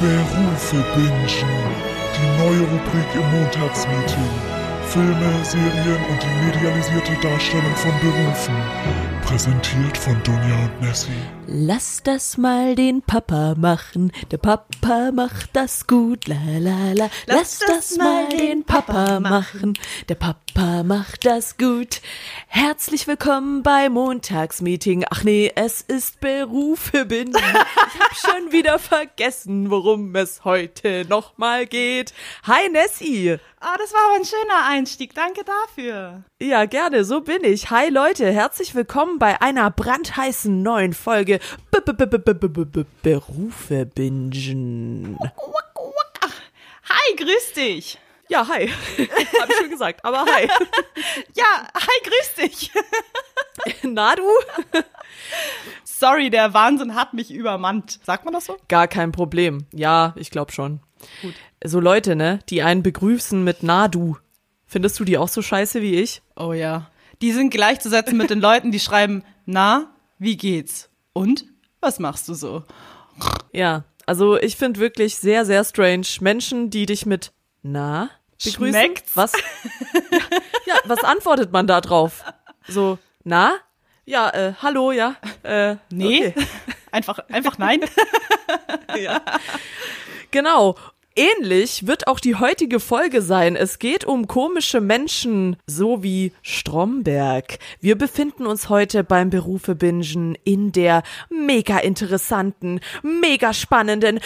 Berufe bingen. Die neue Rubrik im Montagsmeeting. Filme, Serien und die medialisierte Darstellung von Berufen. Präsentiert von Dunja und Nessie. Lass das mal den Papa machen, der Papa macht das gut, la la la. Lass, das mal den Papa machen, der Papa macht das gut. Herzlich willkommen bei Montagsmeeting. Ach nee, es ist Berufe bin. Ich hab schon wieder vergessen, worum es heute nochmal geht. Hi Nessie. Ah, das war aber ein schöner Einstieg. Danke dafür. Ja, gerne, so bin ich. Hi Leute, herzlich willkommen bei einer brandheißen neuen Folge -B -B -B Berufe bingen. Hi, grüß dich. Ja, hi. Hab ich schon gesagt, aber hi. Ja, hi, grüß dich. Na du? Sorry, der Wahnsinn hat mich übermannt. Sagt man das so? Gar kein Problem. Ja, ich glaube schon. Gut. So Leute, ne, die einen begrüßen mit Na du. Findest du die auch so scheiße wie ich? Oh ja. Die sind gleichzusetzen mit den Leuten, die schreiben, na, wie geht's? Und? Was machst du so? Ja, also ich finde wirklich sehr, sehr strange Menschen, die dich mit Na begrüßen. Schmeckt's? Was? ja, ja, was antwortet man da drauf? So, na? Ja, äh, hallo, ja. Äh, Nee. okay. Einfach, einfach nein. ja. Genau. Ähnlich wird auch die heutige Folge sein. Es geht um komische Menschen, so wie Stromberg. Wir befinden uns heute beim Berufe Bingen in der mega interessanten, mega spannenden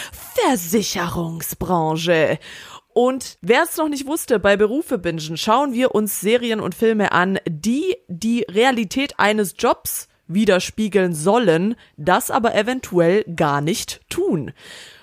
Versicherungsbranche. Und wer es noch nicht wusste, bei Berufe Bingen schauen wir uns Serien und Filme an, die die Realität eines Jobs widerspiegeln sollen, das aber eventuell gar nicht tun.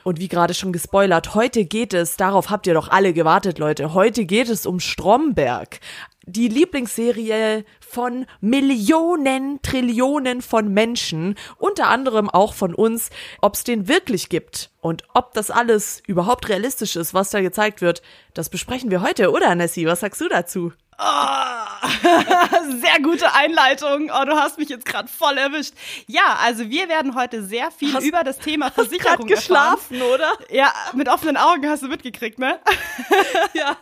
Und wie gerade schon gespoilert, heute geht es, darauf habt ihr doch alle gewartet, Leute, heute geht es um Stromberg. Die Lieblingsserie von Millionen, Trillionen von Menschen, unter anderem auch von uns, ob es den wirklich gibt und ob das alles überhaupt realistisch ist, was da gezeigt wird, das besprechen wir heute, oder Nessie? Was sagst du dazu? Oh, sehr gute Einleitung. Oh, du hast mich jetzt gerade voll erwischt. Ja, also wir werden heute sehr viel Hast- über das Thema Versicherung geschlafen, oder? erfahren. Ja, mit offenen Augen hast du mitgekriegt, ne? Ja.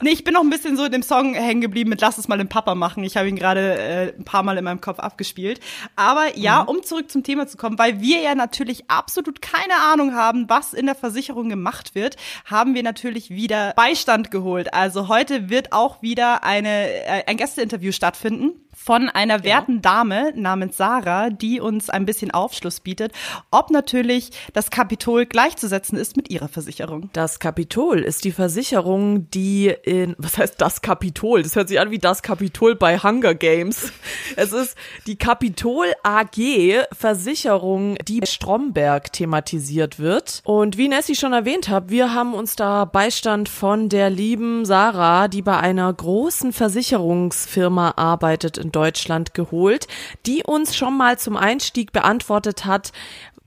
Nee, ich bin noch ein bisschen so in dem Song hängen geblieben mit Lass es mal den Papa machen. Ich habe ihn gerade äh, ein paar Mal in meinem Kopf abgespielt. Aber ja, um zurück zum Thema zu kommen, weil wir ja natürlich absolut keine Ahnung haben, was in der Versicherung gemacht wird, haben wir natürlich wieder Beistand geholt. Also heute wird auch wieder eine, äh, ein Gästeinterview stattfinden von einer werten Dame namens Sarah, die uns ein bisschen Aufschluss bietet, ob natürlich das Kapitol gleichzusetzen ist mit ihrer Versicherung. Das Kapitol ist die Versicherung, die in, was heißt das Kapitol? Das hört sich an wie das Kapitol bei Hunger Games. Es ist die Kapitol AG Versicherung, die bei Stromberg thematisiert wird. Und wie Nessie schon erwähnt hat, wir haben uns da Beistand von der lieben Sarah, die bei einer großen Versicherungsfirma arbeitet in Deutschland, geholt, die uns schon mal zum Einstieg beantwortet hat,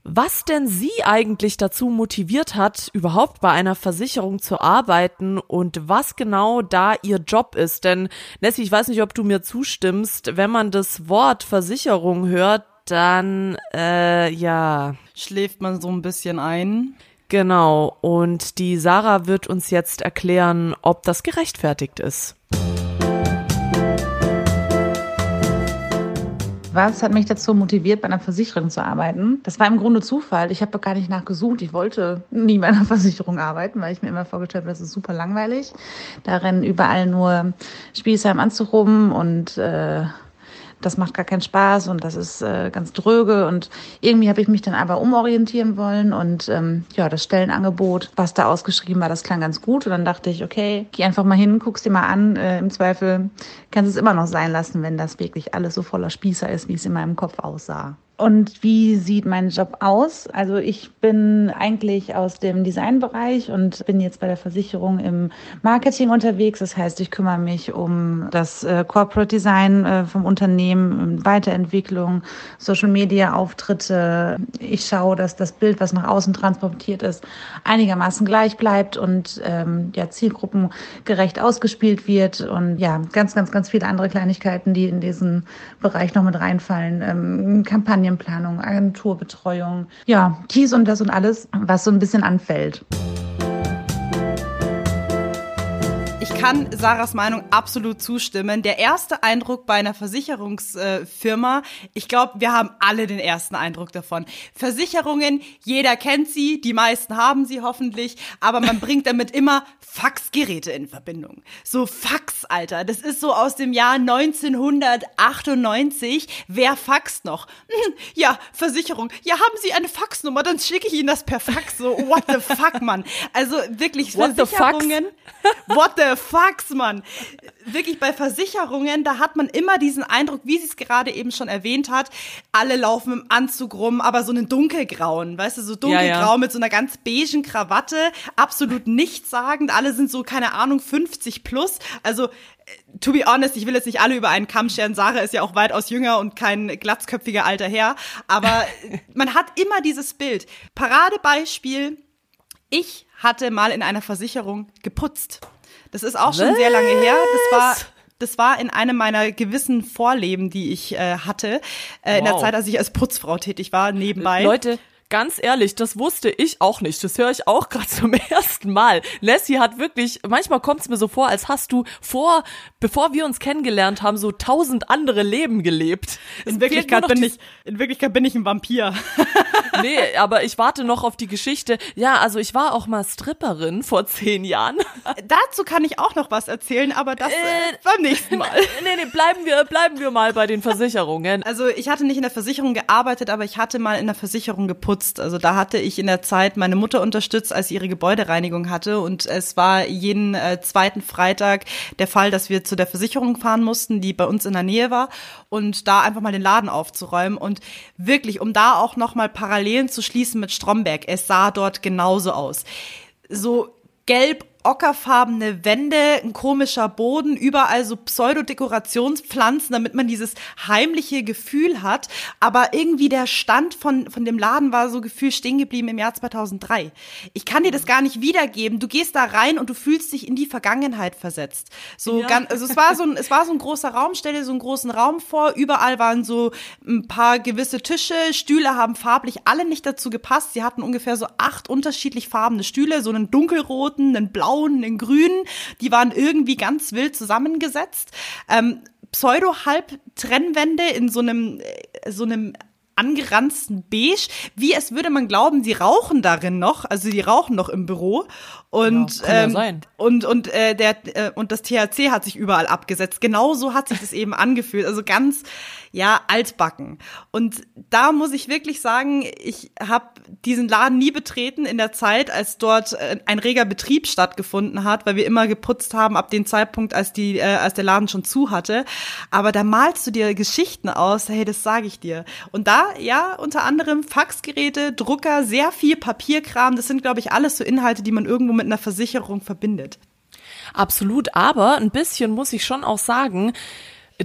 was denn sie eigentlich dazu motiviert hat, überhaupt bei einer Versicherung zu arbeiten und was genau da ihr Job ist. Denn Nessie, ich weiß nicht, ob du mir zustimmst, wenn man das Wort Versicherung hört, dann äh, ja, Schläft man so ein bisschen ein? genau. Und die Sarah wird uns jetzt erklären, ob das gerechtfertigt ist. Was hat mich dazu motiviert, bei einer Versicherung zu arbeiten? Das war im Grunde Zufall. Ich habe gar nicht nachgesucht. Ich wollte nie bei einer Versicherung arbeiten, weil ich mir immer vorgestellt habe, das ist super langweilig. Da rennen überall nur Spießer im und äh, das macht gar keinen Spaß und das ist äh, ganz dröge. Und irgendwie habe ich mich dann aber umorientieren wollen und ähm, ja, das Stellenangebot, was da ausgeschrieben war, das klang ganz gut. Und dann dachte ich, okay, geh einfach mal hin, guck's dir mal an. Äh, Im Zweifel kannst du es immer noch sein lassen, wenn das wirklich alles so voller Spießer ist, wie es in meinem Kopf aussah. Und wie sieht mein Job aus? Also ich bin eigentlich aus dem Designbereich und bin jetzt bei der Versicherung im Marketing unterwegs. Das heißt, ich kümmere mich um das äh, Corporate Design äh, vom Unternehmen, Weiterentwicklung, Social Media Auftritte. Ich schaue, dass das Bild, was nach außen transportiert ist, einigermaßen gleich bleibt und ähm, ja, zielgruppengerecht ausgespielt wird. Und ja, ganz, ganz, ganz viele andere Kleinigkeiten, die in diesen Bereich noch mit reinfallen. Ähm, Kampagnen Kampagnenplanung, Agenturbetreuung, ja, dies und das und alles, was so ein bisschen anfällt. Kann Sarahs Meinung absolut zustimmen. Der erste Eindruck bei einer Versicherungsfirma, ich glaube, wir haben alle den ersten Eindruck davon. Versicherungen, jeder kennt sie, die meisten haben sie hoffentlich, aber man bringt damit immer Faxgeräte in Verbindung. So Fax, Alter, das ist so aus dem Jahr 1998. Wer faxt noch? Hm, ja, Versicherung. Ja, haben Sie eine Faxnummer? Dann schicke ich Ihnen das per Fax. So, what the fuck, Mann. Also wirklich, what Versicherungen. The what the fuck? Fax, Mann. Wirklich bei Versicherungen, da hat man immer diesen Eindruck, wie sie es gerade eben schon erwähnt hat, alle laufen im Anzug rum, aber so einen dunkelgrauen, weißt du, so dunkelgrau ja, ja. mit so einer ganz beigen Krawatte, absolut nichtssagend, alle sind so, keine Ahnung, 50 plus, also äh, to be honest, ich will jetzt nicht alle über einen Kamm scheren. Sarah ist ja auch weitaus jünger und kein glatzköpfiger alter Herr. Aber man hat immer dieses Bild. Paradebeispiel. Ich hatte mal in einer Versicherung geputzt. Das ist auch schon Was? sehr lange her. Das war das war in einem meiner gewissen Vorleben, die ich äh, hatte, äh, wow. in der Zeit, als ich als Putzfrau tätig war, nebenbei. Leute, ganz ehrlich, das wusste ich auch nicht. Das höre ich auch gerade zum ersten Mal. Lassie hat wirklich, manchmal kommt es mir so vor, als hast du vor, bevor wir uns kennengelernt haben, so tausend andere Leben gelebt. In Wirklichkeit bin ich, in Wirklichkeit bin ich ein Vampir. nee, aber ich warte noch auf die Geschichte. Ja, also ich war auch mal Stripperin vor zehn Jahren. Dazu kann ich auch noch was erzählen, aber das äh, beim nächsten Mal. Nee, nee, bleiben wir, bleiben wir mal bei den Versicherungen. Also ich hatte nicht in der Versicherung gearbeitet, aber ich hatte mal in der Versicherung geputzt geputzt. Also da hatte ich in der Zeit meine Mutter unterstützt, als sie ihre Gebäudereinigung hatte. Und es war jeden äh, zweiten Freitag der Fall, dass wir zu der Versicherung fahren mussten, die bei uns in der Nähe war, und da einfach mal den Laden aufzuräumen. Und wirklich, um da auch nochmal Parallelen zu schließen mit Stromberg, es sah dort genauso aus. So gelb ockerfarbene Wände, ein komischer Boden, überall so Pseudodekorationspflanzen, damit man dieses heimliche Gefühl hat. Aber irgendwie der Stand von, von dem Laden war so gefühlt stehen geblieben im Jahr 2003. Ich kann dir das gar nicht wiedergeben. Du gehst da rein und du fühlst dich in die Vergangenheit versetzt. So ja. ganz, also es war so ein, es war so ein großer Raum, stell dir so einen großen Raum vor. Überall waren so ein paar gewisse Tische. Stühle haben farblich alle nicht dazu gepasst. Sie hatten ungefähr so acht unterschiedlich farbene Stühle, so einen dunkelroten, einen blauen blauen, den grünen, die waren irgendwie ganz wild zusammengesetzt. Ähm, Pseudo-Halb-Trennwände in so einem, äh, so einem angeranzten Beige, wie es würde man glauben, sie rauchen darin noch, also die rauchen noch im Büro. Und ja, ähm, ja und und äh, der äh, und das THC hat sich überall abgesetzt. Genauso hat sich das eben angefühlt, also ganz ja, altbacken. Und da muss ich wirklich sagen, ich habe diesen Laden nie betreten in der Zeit, als dort äh, ein reger Betrieb stattgefunden hat, weil wir immer geputzt haben ab dem Zeitpunkt, als die, äh, als der Laden schon zu hatte. Aber da malst du dir Geschichten aus, hey, das sage ich dir. Und da, ja, unter anderem Faxgeräte, Drucker, sehr viel Papierkram, das sind, glaube ich, alles so Inhalte, die man irgendwo mit einer Versicherung verbindet. Absolut, aber ein bisschen muss ich schon auch sagen,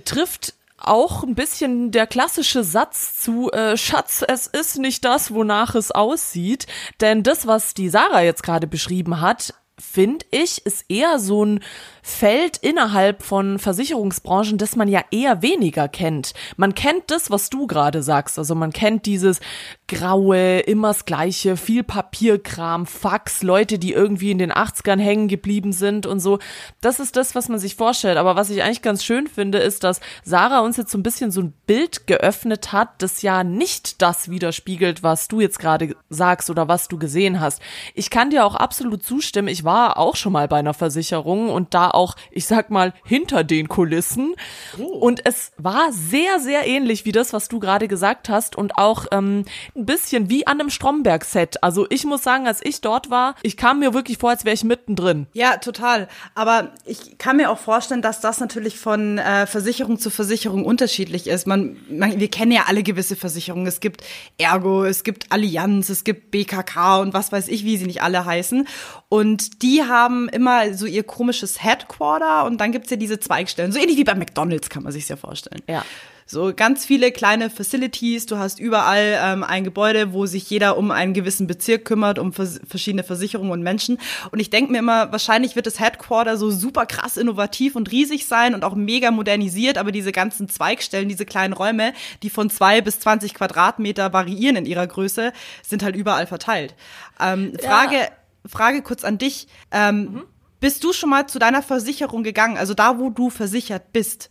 trifft auch ein bisschen der klassische Satz zu äh, Schatz, es ist nicht das, wonach es aussieht. Denn das, was die Sarah jetzt gerade beschrieben hat, finde ich, ist eher so ein Feld innerhalb von Versicherungsbranchen, das man ja eher weniger kennt. Man kennt das, was du gerade sagst. Also man kennt dieses graue, immer das gleiche, viel Papierkram, Fax, Leute, die irgendwie in den 80ern hängen geblieben sind und so. Das ist das, was man sich vorstellt. Aber was ich eigentlich ganz schön finde, ist, dass Sarah uns jetzt so ein bisschen so ein Bild geöffnet hat, das ja nicht das widerspiegelt, was du jetzt gerade sagst oder was du gesehen hast. Ich kann dir auch absolut zustimmen. Ich war war auch schon mal bei einer Versicherung und da auch, ich sag mal, hinter den Kulissen. Oh. Und es war sehr, sehr ähnlich wie das, was du gerade gesagt hast und auch ähm, ein bisschen wie an einem Stromberg-Set. Also ich muss sagen, als ich dort war, ich kam mir wirklich vor, als wäre ich mittendrin. Ja, total. Aber ich kann mir auch vorstellen, dass das natürlich von äh, Versicherung zu Versicherung unterschiedlich ist. Man, man, wir kennen ja alle gewisse Versicherungen. Es gibt Ergo, es gibt Allianz, es gibt BKK und was weiß ich, wie sie nicht alle heißen. Und die haben immer so ihr komisches Headquarter und dann gibt's ja diese Zweigstellen. So ähnlich wie bei McDonalds kann man sich ja vorstellen. Ja. So ganz viele kleine Facilities. Du hast überall ähm, ein Gebäude, wo sich jeder um einen gewissen Bezirk kümmert, um vers verschiedene Versicherungen und Menschen. Und ich denke mir immer, wahrscheinlich wird das Headquarter so super krass innovativ und riesig sein und auch mega modernisiert, aber diese ganzen Zweigstellen, diese kleinen Räume, die von zwei bis zwanzig Quadratmeter variieren in ihrer Größe, sind halt überall verteilt. Ähm, Frage, ja. Frage kurz an dich. Ähm, mhm. Bist du schon mal zu deiner Versicherung gegangen, also da, wo du versichert bist?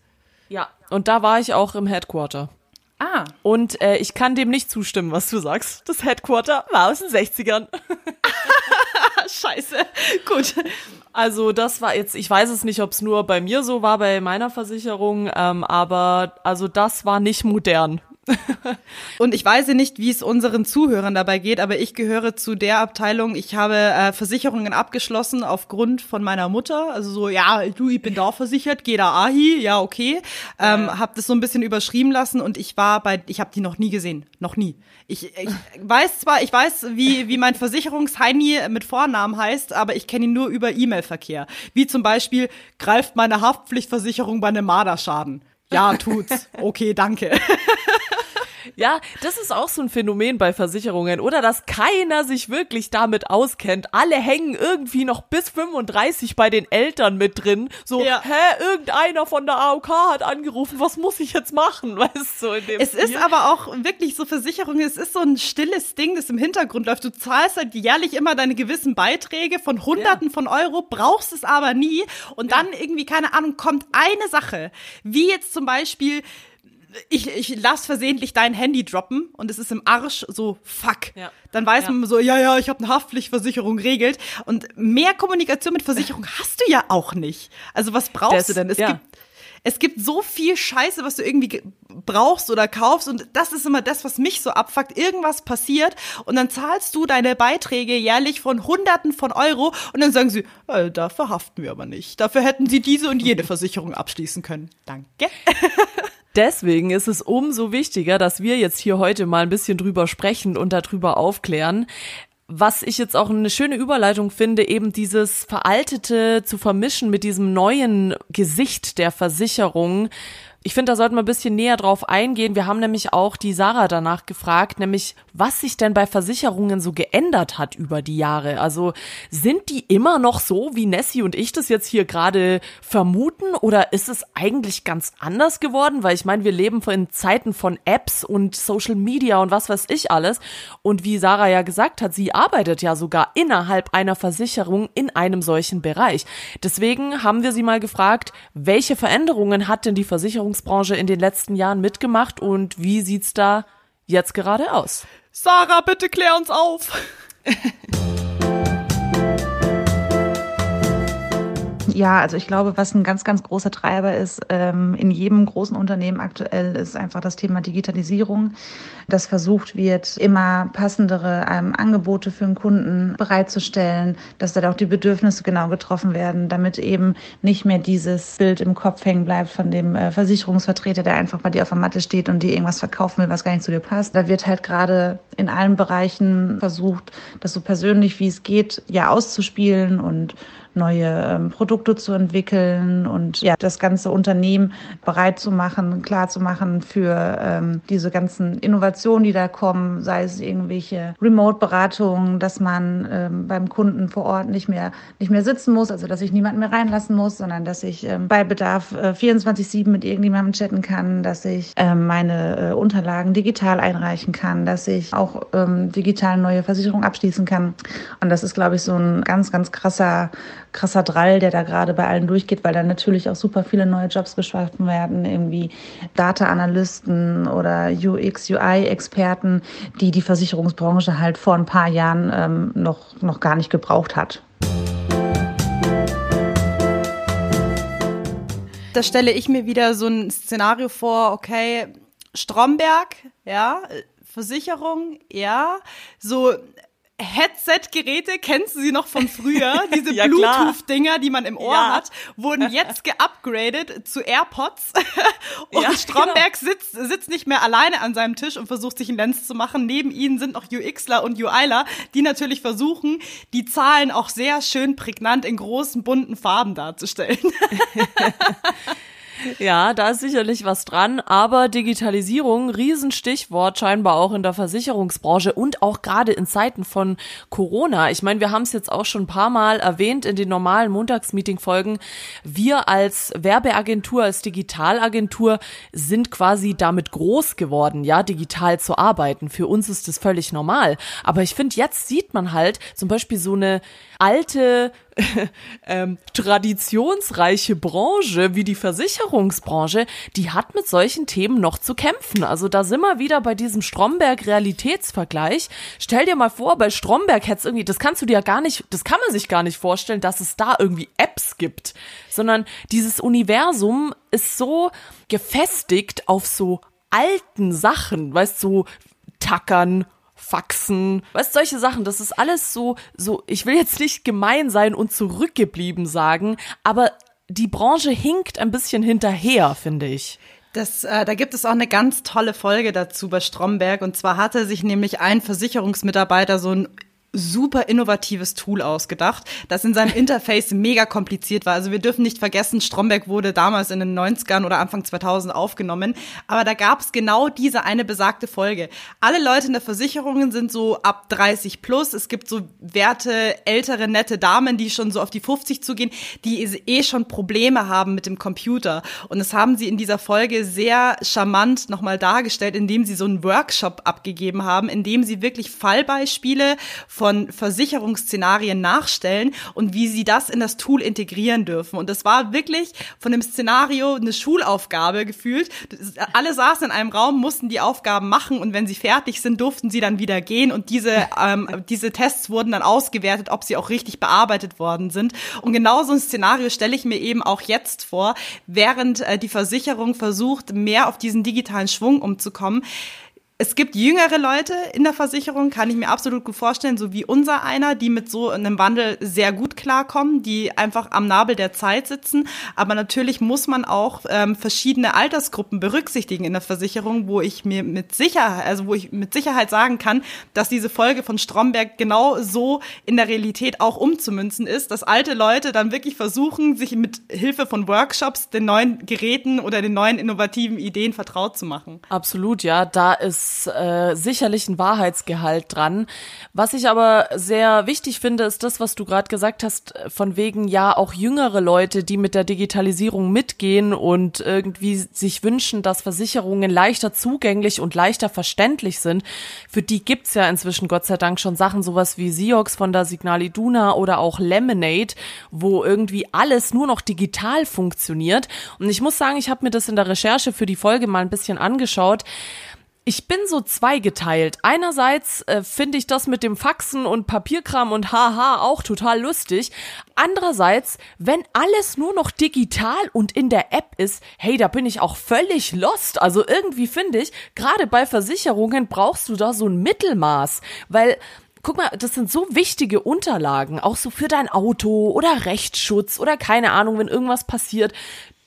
Ja, und da war ich auch im Headquarter. Ah. Und äh, ich kann dem nicht zustimmen, was du sagst. Das Headquarter war aus den 60ern. Scheiße. Gut. Also das war jetzt, ich weiß es nicht, ob es nur bei mir so war, bei meiner Versicherung, ähm, aber also das war nicht modern. Und ich weiß ja nicht, wie es unseren Zuhörern dabei geht, aber ich gehöre zu der Abteilung, ich habe äh, Versicherungen abgeschlossen aufgrund von meiner Mutter. Also so, ja, du, ich bin da versichert, geh da Ahi, ja, okay. Ähm, ja. Hab das so ein bisschen überschrieben lassen und ich war bei, ich habe die noch nie gesehen, noch nie. Ich, ich weiß zwar, ich weiß, wie, wie mein Versicherungsheini mit Vornamen heißt, aber ich kenne ihn nur über E-Mail-Verkehr. Wie zum Beispiel, greift meine Haftpflichtversicherung bei einem Marderschaden. Ja, tut's. Okay, danke. Ja, das ist auch so ein Phänomen bei Versicherungen, oder dass keiner sich wirklich damit auskennt. Alle hängen irgendwie noch bis 35 bei den Eltern mit drin. So, ja. hä, irgendeiner von der AOK hat angerufen, was muss ich jetzt machen? Weißt du, so in dem Es Spiel. ist aber auch wirklich so Versicherungen, es ist so ein stilles Ding, das im Hintergrund läuft. Du zahlst halt jährlich immer deine gewissen Beiträge von Hunderten ja. von Euro, brauchst es aber nie. Und ja. dann irgendwie, keine Ahnung, kommt eine Sache, wie jetzt zum Beispiel ich, ich lass versehentlich dein Handy droppen und es ist im Arsch so fuck. Ja. Dann weiß ja. man so, ja, ja, ich habe eine Haftpflichtversicherung regelt. Und mehr Kommunikation mit Versicherung hast du ja auch nicht. Also was brauchst das, du denn? Es ja. gibt es gibt so viel Scheiße, was du irgendwie brauchst oder kaufst und das ist immer das, was mich so abfuckt. Irgendwas passiert und dann zahlst du deine Beiträge jährlich von Hunderten von Euro und dann sagen sie, äh, dafür haften wir aber nicht. Dafür hätten sie diese und jede Versicherung abschließen können. Danke. Deswegen ist es umso wichtiger, dass wir jetzt hier heute mal ein bisschen drüber sprechen und darüber aufklären. Was ich jetzt auch eine schöne Überleitung finde, eben dieses Veraltete zu vermischen mit diesem neuen Gesicht der Versicherung ich finde, da sollten wir ein bisschen näher drauf eingehen. Wir haben nämlich auch die Sarah danach gefragt, nämlich was sich denn bei Versicherungen so geändert hat über die Jahre. Also sind die immer noch so, wie Nessie und ich das jetzt hier gerade vermuten, oder ist es eigentlich ganz anders geworden? Weil ich meine, wir leben in Zeiten von Apps und Social Media und was weiß ich alles. Und wie Sarah ja gesagt hat, sie arbeitet ja sogar innerhalb einer Versicherung in einem solchen Bereich. Deswegen haben wir sie mal gefragt, welche Veränderungen hat denn die Versicherung Versicherungsbranche in den letzten Jahren mitgemacht und wie sieht's da jetzt gerade aus? Sarah, bitte klär uns auf. Ja, also ich glaube, was ein ganz, ganz großer Treiber ist ähm, in jedem großen Unternehmen aktuell, ist einfach das Thema Digitalisierung, dass versucht wird, immer passendere ähm, Angebote für den Kunden bereitzustellen, dass da auch die Bedürfnisse genau getroffen werden, damit eben nicht mehr dieses Bild im Kopf hängen bleibt von dem äh, Versicherungsvertreter, der einfach bei dir auf der Matte steht und dir irgendwas verkaufen will, was gar nicht zu dir passt. Da wird halt gerade in allen Bereichen versucht, das so persönlich wie es geht, ja auszuspielen und neue ähm, Produkte zu entwickeln und ja, das ganze Unternehmen bereit zu machen, klar zu machen für ähm, diese ganzen Innovationen, die da kommen, sei es irgendwelche Remote-Beratungen, dass man ähm, beim Kunden vor Ort nicht mehr, nicht mehr sitzen muss, also dass ich niemanden mehr reinlassen muss, sondern dass ich ähm, bei Bedarf äh, 24-7 mit irgendjemandem chatten kann, dass ich ähm, meine äh, Unterlagen digital einreichen kann, dass ich auch ähm, digital neue Versicherungen abschließen kann. Und das ist, glaube ich, so ein ganz, ganz krasser krasser Drall, der da gerade bei allen durchgeht, weil da natürlich auch super viele neue Jobs geschaffen werden, irgendwie Data-Analysten oder UX-UI-Experten, die die Versicherungsbranche halt vor ein paar Jahren ähm, noch, noch gar nicht gebraucht hat. Da stelle ich mir wieder so ein Szenario vor, okay, Stromberg, ja, Versicherung, ja, so Headset-Geräte, kennst du sie noch von früher? Diese Ja, Bluetooth-Dinger, die man im Ohr Ja. hat, wurden jetzt geupgradet zu AirPods. Und Ja, Stromberg sitzt, sitzt nicht mehr alleine an seinem Tisch und versucht sich einen Lenz zu machen. Neben ihnen sind noch UXler und UIler, die natürlich versuchen, die Zahlen auch sehr schön prägnant in großen, bunten Farben darzustellen. Ja, da ist sicherlich was dran, aber Digitalisierung, Riesenstichwort scheinbar auch in der Versicherungsbranche und auch gerade in Zeiten von Corona. Ich meine, wir haben es jetzt auch schon ein paar Mal erwähnt in den normalen Montagsmeeting-Folgen. Wir als Werbeagentur, als Digitalagentur sind quasi damit groß geworden, ja, digital zu arbeiten. Für uns ist das völlig normal. Aber ich finde, jetzt sieht man halt zum Beispiel so eine alte ähm, traditionsreiche Branche wie die Versicherungsbranche, die hat mit solchen Themen noch zu kämpfen. Also da sind wir wieder bei diesem Stromberg-Realitätsvergleich. Stell dir mal vor, bei Stromberg hätte irgendwie, das kannst du dir ja gar nicht, das kann man sich gar nicht vorstellen, dass es da irgendwie Apps gibt, sondern dieses Universum ist so gefestigt auf so alten Sachen, weißt du, so Tackern, Faxen, weißt solche Sachen, das ist alles so, so, ich will jetzt nicht gemein sein und zurückgeblieben sagen, aber die Branche hinkt ein bisschen hinterher, finde ich. Das, äh, da gibt es auch eine ganz tolle Folge dazu bei Stromberg. Und zwar hatte sich nämlich ein Versicherungsmitarbeiter so ein super innovatives Tool ausgedacht, das in seinem Interface mega kompliziert war. Also wir dürfen nicht vergessen, Stromberg wurde damals in den 90ern oder Anfang 2000 aufgenommen, aber da gab es genau diese eine besagte Folge. Alle Leute in der Versicherungen sind so ab 30 plus. Es gibt so werte, ältere, nette Damen, die schon so auf die 50 zugehen, die eh schon Probleme haben mit dem Computer. Und das haben sie in dieser Folge sehr charmant nochmal dargestellt, indem sie so einen Workshop abgegeben haben, in dem sie wirklich Fallbeispiele von Versicherungsszenarien nachstellen und wie sie das in das Tool integrieren dürfen. Und das war wirklich von dem Szenario eine Schulaufgabe gefühlt. Alle saßen in einem Raum, mussten die Aufgaben machen und wenn sie fertig sind, durften sie dann wieder gehen und diese, ähm, diese Tests wurden dann ausgewertet, ob sie auch richtig bearbeitet worden sind. Und genau so ein Szenario stelle ich mir eben auch jetzt vor, während äh, die Versicherung versucht, mehr auf diesen digitalen Schwung umzukommen. Es gibt jüngere Leute in der Versicherung, kann ich mir absolut gut vorstellen, so wie unser einer, die mit so einem Wandel sehr gut klarkommen, die einfach am Nabel der Zeit sitzen. Aber natürlich muss man auch ähm, verschiedene Altersgruppen berücksichtigen in der Versicherung, wo ich mir mit Sicherheit, also wo ich mit Sicherheit sagen kann, dass diese Folge von Stromberg genau so in der Realität auch umzumünzen ist, dass alte Leute dann wirklich versuchen, sich mit Hilfe von Workshops den neuen Geräten oder den neuen innovativen Ideen vertraut zu machen. Absolut, ja, da ist äh, sicherlich ein Wahrheitsgehalt dran. Was ich aber sehr wichtig finde, ist das, was du gerade gesagt hast, von wegen ja auch jüngere Leute, die mit der Digitalisierung mitgehen und irgendwie sich wünschen, dass Versicherungen leichter zugänglich und leichter verständlich sind. Für die gibt's ja inzwischen Gott sei Dank schon Sachen, sowas wie Siox von der Signal Iduna oder auch Lemonade, wo irgendwie alles nur noch digital funktioniert. Und ich muss sagen, ich habe mir das in der Recherche für die Folge mal ein bisschen angeschaut. Ich bin so zweigeteilt. Einerseits äh, finde ich das mit dem Faxen und Papierkram und haha auch total lustig. Andererseits, wenn alles nur noch digital und in der App ist, hey, da bin ich auch völlig lost. Also irgendwie finde ich, gerade bei Versicherungen brauchst du da so ein Mittelmaß, weil Guck mal, das sind so wichtige Unterlagen, auch so für dein Auto oder Rechtsschutz oder keine Ahnung, wenn irgendwas passiert.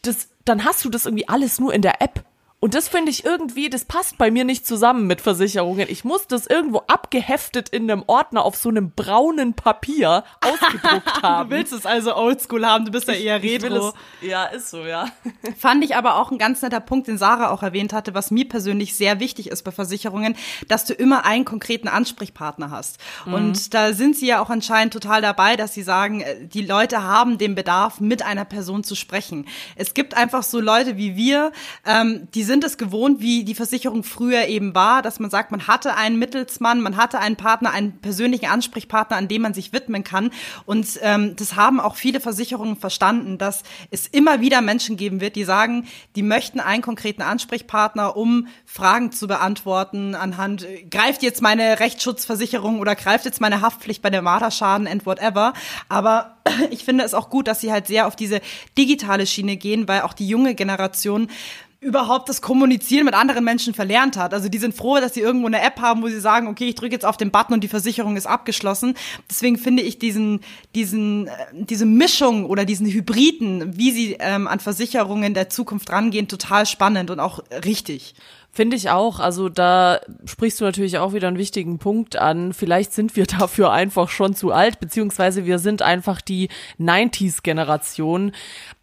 Das, dann hast du das irgendwie alles nur in der App. Und das finde ich irgendwie, das passt bei mir nicht zusammen mit Versicherungen. Ich muss das irgendwo abgeheftet in einem Ordner auf so einem braunen Papier ausgedruckt haben. Du willst es also oldschool haben, du bist ja eher Ich retro. es, ja, ist so, ja. Fand ich aber auch ein ganz netter Punkt, den Sarah auch erwähnt hatte, was mir persönlich sehr wichtig ist bei Versicherungen, dass du immer einen konkreten Ansprechpartner hast. Und da sind sie ja auch anscheinend total dabei, dass sie sagen, äh, die Leute haben den Bedarf, mit einer Person zu sprechen. Es gibt einfach so Leute wie wir, ähm, die sind sind es gewohnt, wie die Versicherung früher eben war, dass man sagt, man hatte einen Mittelsmann, man hatte einen Partner, einen persönlichen Ansprechpartner, an dem man sich widmen kann. Und ähm, das haben auch viele Versicherungen verstanden, dass es immer wieder Menschen geben wird, die sagen, die möchten einen konkreten Ansprechpartner, um Fragen zu beantworten anhand, äh, greift jetzt meine Rechtsschutzversicherung oder greift jetzt meine Haftpflicht bei der Marderschaden and whatever. Aber ich finde es auch gut, dass sie halt sehr auf diese digitale Schiene gehen, weil auch die junge Generation überhaupt das Kommunizieren mit anderen Menschen verlernt hat. Also die sind froh, dass sie irgendwo eine App haben, wo sie sagen, okay, ich drücke jetzt auf den Button und die Versicherung ist abgeschlossen. Deswegen finde ich diesen, diesen, äh, diese Mischung oder diesen Hybriden, wie sie ähm, an Versicherungen der Zukunft rangehen, total spannend und auch richtig. Finde ich auch. Also da sprichst du natürlich auch wieder einen wichtigen Punkt an. Vielleicht sind wir dafür einfach schon zu alt, beziehungsweise wir sind einfach die 90s-Generation,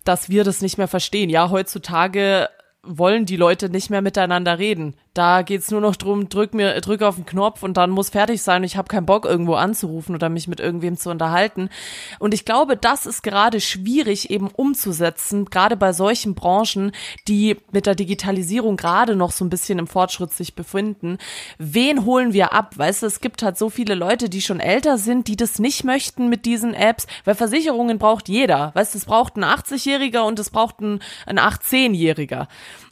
dass wir das nicht mehr verstehen. Ja, heutzutage wollen die Leute nicht mehr miteinander reden. Da geht's nur noch drum, drück mir, drück auf den Knopf und dann muss fertig sein. Ich habe keinen Bock, irgendwo anzurufen oder mich mit irgendwem zu unterhalten. Und ich glaube, das ist gerade schwierig eben umzusetzen, gerade bei solchen Branchen, die mit der Digitalisierung gerade noch so ein bisschen im Fortschritt sich befinden. Wen holen wir ab? Weißt du, es gibt halt so viele Leute, die schon älter sind, die das nicht möchten mit diesen Apps, weil Versicherungen braucht jeder. Weißt du, es braucht ein 80-Jähriger und es braucht ein, ein 18-Jähriger.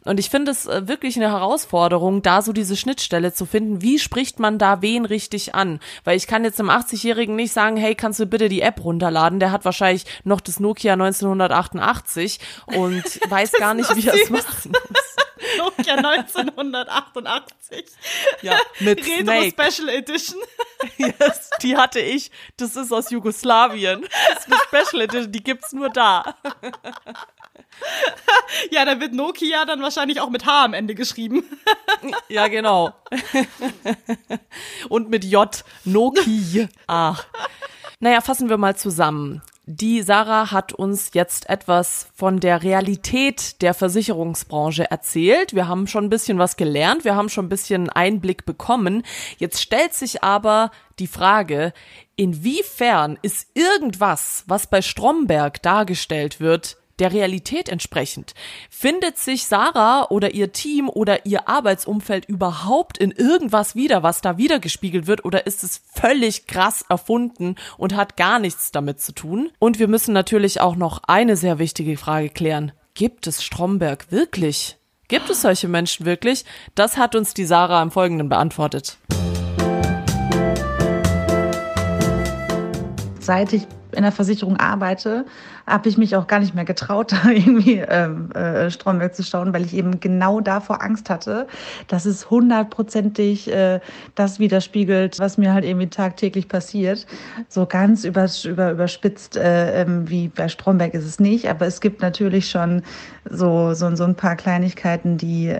Und ich finde es äh, wirklich eine Herausforderung, da so diese Schnittstelle zu finden. Wie spricht man da wen richtig an? Weil ich kann jetzt einem 80-Jährigen nicht sagen, hey, kannst du bitte die App runterladen? Der hat wahrscheinlich noch das Nokia 1988 und weiß gar nicht, wie er es machen muss. Nokia 1988. Ja, mit Retro Snake. Special Edition. Yes, die hatte ich. Das ist aus Jugoslawien. Das ist eine Special Edition, die gibt's nur da. Ja, da wird Nokia dann wahrscheinlich auch mit H am Ende geschrieben. Ja, genau. Und mit J. Nokia. Ach. Naja, fassen wir mal zusammen. Die Sarah hat uns jetzt etwas von der Realität der Versicherungsbranche erzählt. Wir haben schon ein bisschen was gelernt, wir haben schon ein bisschen Einblick bekommen. Jetzt stellt sich aber die Frage, inwiefern ist irgendwas, was bei Stromberg dargestellt wird, der Realität entsprechend. Findet sich Sarah oder ihr Team oder ihr Arbeitsumfeld überhaupt in irgendwas wieder, was da wiedergespiegelt wird, oder ist es völlig krass erfunden und hat gar nichts damit zu tun? Und wir müssen natürlich auch noch eine sehr wichtige Frage klären. Gibt es Stromberg wirklich? Gibt es solche Menschen wirklich? Das hat uns die Sarah im Folgenden beantwortet. Seit ich in der Versicherung arbeite, habe ich mich auch gar nicht mehr getraut, da irgendwie ähm, äh, Stromberg zu schauen, weil ich eben genau davor Angst hatte, dass es hundertprozentig äh, das widerspiegelt, was mir halt irgendwie tagtäglich passiert. So ganz über, über, überspitzt äh, ähm, wie bei Stromberg ist es nicht, aber es gibt natürlich schon so, so, so ein paar Kleinigkeiten, die